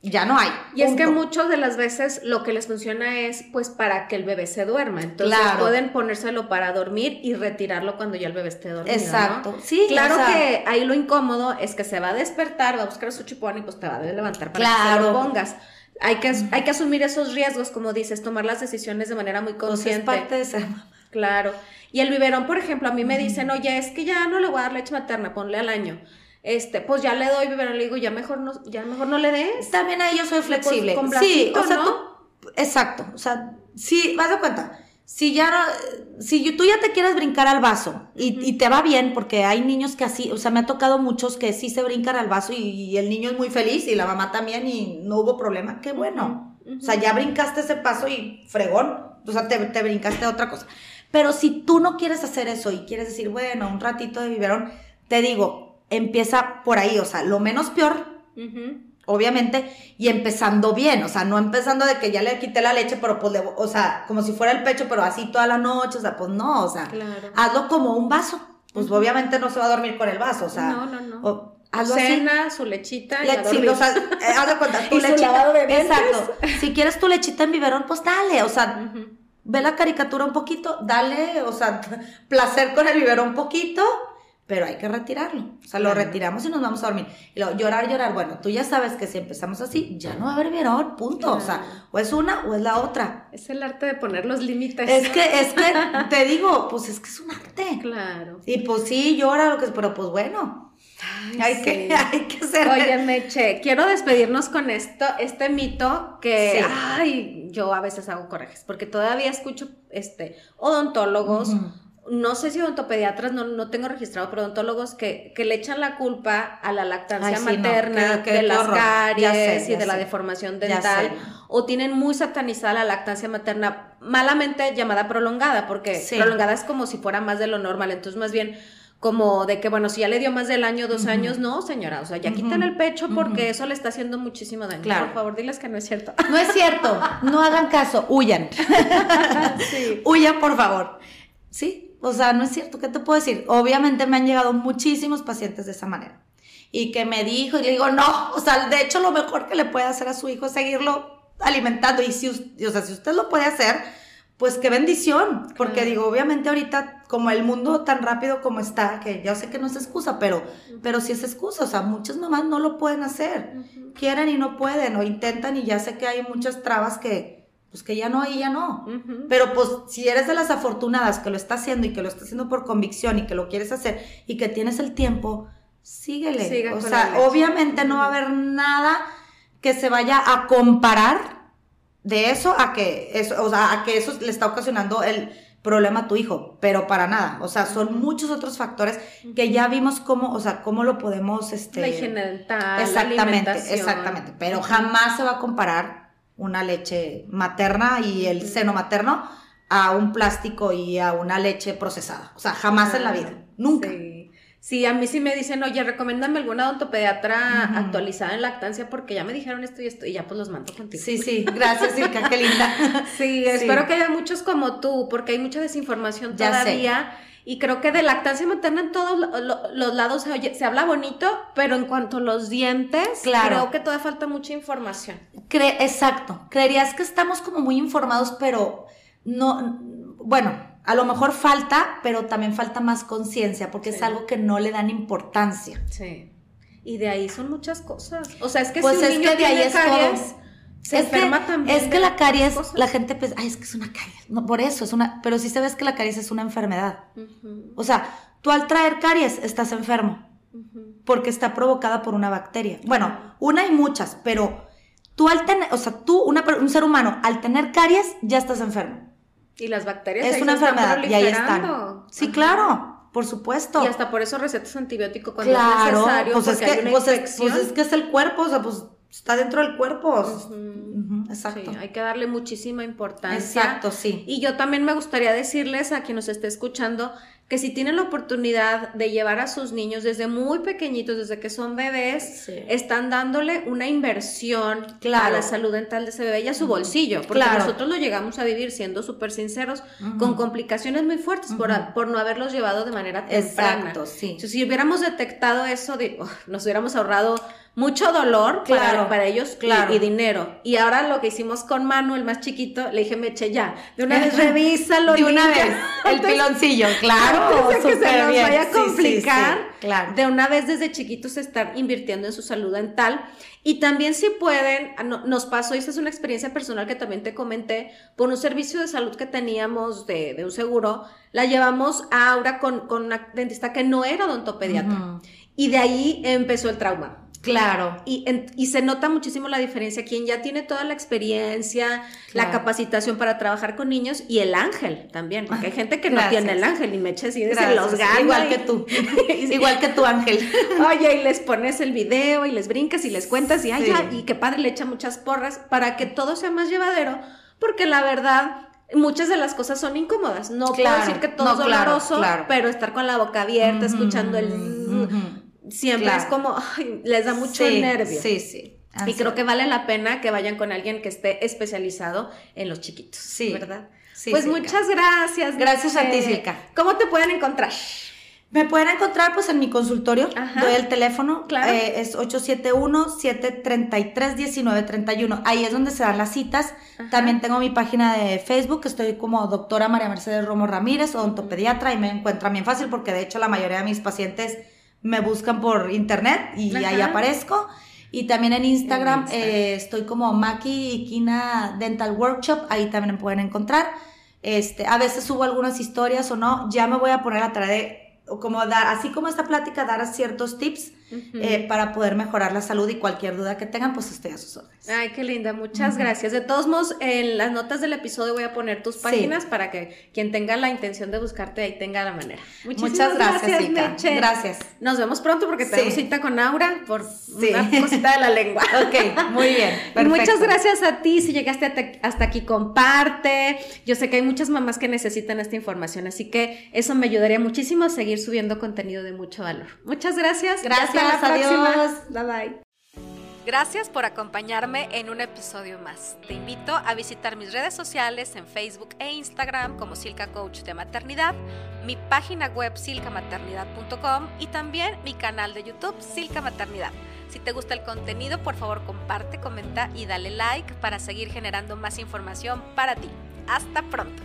ya no hay. Y es que muchas de las veces lo que les funciona es pues para que el bebé se duerma. Entonces pueden ponérselo para dormir y retirarlo cuando ya el bebé esté dormido. Exacto. Sí. Claro que ahí lo incómodo es que se va a despertar, va a buscar su chupón y pues te va a levantar para que se lo pongas. Hay que, hay que asumir esos riesgos, como dices, tomar las decisiones de manera muy pues consciente. Pues parte de ser Claro. Y el biberón, por ejemplo, a mí me dicen, oye, es que ya no le voy a dar leche materna, ponle al año. Este, pues ya le doy biberón, le digo, ya mejor no, ya mejor no le des. También ahí yo soy flexible. sí, o sea, tú, exacto, o sea, sí, vas de cuenta. Si ya si tú ya te quieres brincar al vaso y, te va bien, porque hay niños que así, o sea, me ha tocado muchos que sí se brincan al vaso y, el niño es muy feliz y la mamá también y no hubo problema, qué bueno. O sea, ya brincaste ese paso y fregón, o sea, te, te brincaste a otra cosa. Pero si tú no quieres hacer eso y quieres decir, bueno, un ratito de biberón, te digo, empieza por ahí, o sea, lo menos peor, obviamente, y empezando bien, o sea, no empezando de que ya le quité la leche, pero pues, le, o sea, como si fuera el pecho, pero así toda la noche, o sea, pues no, o sea, hazlo como un vaso, pues obviamente no se va a dormir con el vaso, o sea, no, no, no. hazlo Cena, su lechita y sí, o sea, eh, haz de cuenta, tu lechita, exacto, si quieres tu lechita en biberón, pues dale, o sea, ve la caricatura un poquito, dale, o sea, placer con el biberón un poquito, pero hay que retirarlo. O sea, lo retiramos y nos vamos a dormir. Y luego, llorar, llorar. Bueno, tú ya sabes que si empezamos así, ya no va a haber biberón, punto. O sea, o es una o es la otra. Es el arte de poner los límites. Es que, es que, te digo, pues es que es un arte. Claro. Y pues sí, llora lo que es, pero pues bueno. hay, que, hay que hacer. Oye, Meche, quiero despedirnos con esto, este mito que, ay, yo a veces hago corajes, porque todavía escucho, este, odontólogos, no sé si odontopediatras, no, no tengo registrado, pero odontólogos que, que le echan la culpa a la lactancia materna, de las caries y de la deformación dental, o tienen muy satanizada la lactancia materna, malamente llamada prolongada, porque prolongada es como si fuera más de lo normal, entonces más bien como de que, bueno, si ya le dio más del año, dos años, no, señora, o sea, ya quiten el pecho porque eso le está haciendo muchísimo daño. Por favor, diles que no es cierto. No es cierto, no hagan caso, huyan. Huyan, por favor. Sí, o sea, no es cierto, ¿qué te puedo decir? Obviamente me han llegado muchísimos pacientes de esa manera. Y que me dijo, y le digo, no, o sea, de hecho lo mejor que le puede hacer a su hijo es seguirlo alimentando. Y si, o sea, si usted lo puede hacer, pues qué bendición. Porque digo, obviamente ahorita, como el mundo tan rápido como está, que ya sé que no es excusa, pero, pero sí es excusa. O sea, muchas mamás no lo pueden hacer. Quieren y no pueden, o intentan y ya sé que hay muchas trabas que, pues que ya no, y ya no. Pero pues si eres de las afortunadas que lo está haciendo y que lo está haciendo por convicción y que lo quieres hacer y que tienes el tiempo, síguele. o sea, obviamente no va a haber nada que se vaya a comparar de eso a que eso, o sea, a que eso le está ocasionando el problema a tu hijo, pero para nada. O sea, son muchos otros factores que ya vimos cómo, o sea, cómo lo podemos, este... La higiene dental, Exactamente, exactamente. Pero jamás se va a comparar una leche materna y el seno materno a un plástico y a una leche procesada. O sea, jamás en la vida, nunca. Sí. A mí sí me dicen, oye, recomiéndame alguna odontopediatra actualizada en lactancia porque ya me dijeron esto y esto y ya pues los mando contigo. Sí, sí, gracias, Ilka, qué linda. sí, espero que haya muchos como tú porque hay mucha desinformación todavía. Y creo que de lactancia materna en todos los lados se, se habla bonito, pero en cuanto a los dientes, creo que todavía falta mucha información. exacto. Creerías que estamos como muy informados, pero no, bueno, a lo mejor falta, pero también falta más conciencia, porque es algo que no le dan importancia. Sí. Y de ahí son muchas cosas. O sea, es que pues si un es niño que de ahí es caries, se es enferma que, también. Es que la caries, la gente piensa, ay, es que es una caries. No, por eso es una, pero si sabes que la caries es una enfermedad. O sea, tú al traer caries estás enfermo. Porque está provocada por una bacteria. Bueno, una y muchas, pero tú al tener, o sea, tú, un ser humano, al tener caries, ya estás enfermo. Y las bacterias es una enfermedad y ahí están. Sí, claro. Por supuesto. Y hasta por eso recetas antibiótico cuando es necesario. Pues es, que, pues pues es que es el cuerpo, o sea, pues está dentro del cuerpo. exacto. hay que darle muchísima importancia. Exacto, sí. Y yo también me gustaría decirles a quien nos esté escuchando que si tienen la oportunidad de llevar a sus niños desde muy pequeñitos, desde que son bebés, están dándole una inversión a la salud dental de ese bebé y a su bolsillo, porque nosotros lo llegamos a vivir, siendo súper sinceros, con complicaciones muy fuertes por, por, no haberlos llevado de manera temprana. Exacto, sí. si hubiéramos detectado eso, nos hubiéramos ahorrado mucho dolor para, para, ellos claro. y, dinero. Y ahora lo que hicimos con Manu, el más chiquito, le dije, Meche, ya, de una vez revísalo. de una vez, el piloncillo, claro. que se nos vaya a complicar, claro. de una vez desde chiquitos estar invirtiendo en su salud dental. Y también si pueden, ah, nos pasó, y esta es una experiencia personal que también te comenté, por un servicio de salud que teníamos de, de un seguro, la llevamos a Aura con, con una dentista que no era odontopediatra. Y de ahí empezó el trauma Claro. Y, y, se nota muchísimo la diferencia. Quien ya tiene toda la experiencia, la capacitación para trabajar con niños y el ángel también. Porque hay gente que no tiene el ángel y me eches y los ganos. Igual que tú. Igual que tu ángel. Oye, y les pones el video y les brincas y les cuentas y ay, ya, y qué padre le echa muchas porras para que todo sea más llevadero. Porque la verdad, muchas de las cosas son incómodas. No puedo decir que todo es doloroso, pero estar con la boca abierta, escuchando el siempre es como, ay, les da mucho nervio. Sí, sí. Y creo que vale la pena que vayan con alguien que esté especializado en los chiquitos. Sí. ¿Verdad? Sí, pues muchas gracias. Gracias a ti, Silka. ¿Cómo te pueden encontrar? Me pueden encontrar pues en mi consultorio, doy el teléfono, claro. eh, es 871-733-1931, ahí es donde se dan las citas, también tengo mi página de Facebook, estoy como doctora María Mercedes Romo Ramírez, odontopediatra, y me encuentran bien fácil porque de hecho la mayoría de mis pacientes me buscan por internet y ahí aparezco. Y también en Instagram, eh, estoy como Maki Ikina Dental Workshop, ahí también me pueden encontrar. Este, a veces subo algunas historias o no, ya me voy a poner a traer como dar, así como esta plática, dar ciertos tips eh, para poder mejorar la salud y cualquier duda que tengan, pues estoy a sus órdenes. Ay, qué linda, muchas gracias. De todos modos, en las notas del episodio voy a poner tus páginas para que quien tenga la intención de buscarte ahí tenga la manera. Muchas gracias, gracias Gracias. Nos vemos pronto porque tenemos cita con Aura por una cosita de la lengua. ok, muy bien. Muchas gracias a ti. Si llegaste hasta aquí, comparte. Yo sé que hay muchas mamás que necesitan esta información, así que eso me ayudaría muchísimo a seguir subiendo contenido de mucho valor. Muchas gracias. Gracias adiós. Bye bye. Gracias por acompañarme en un episodio más. Te invito a visitar mis redes sociales en Facebook e Instagram como Silca Coach de Maternidad, mi página web silcamaternidad.com y también mi canal de YouTube Silca Maternidad. Si te gusta el contenido, por favor comparte, comenta y dale like para seguir generando más información para ti. Hasta pronto.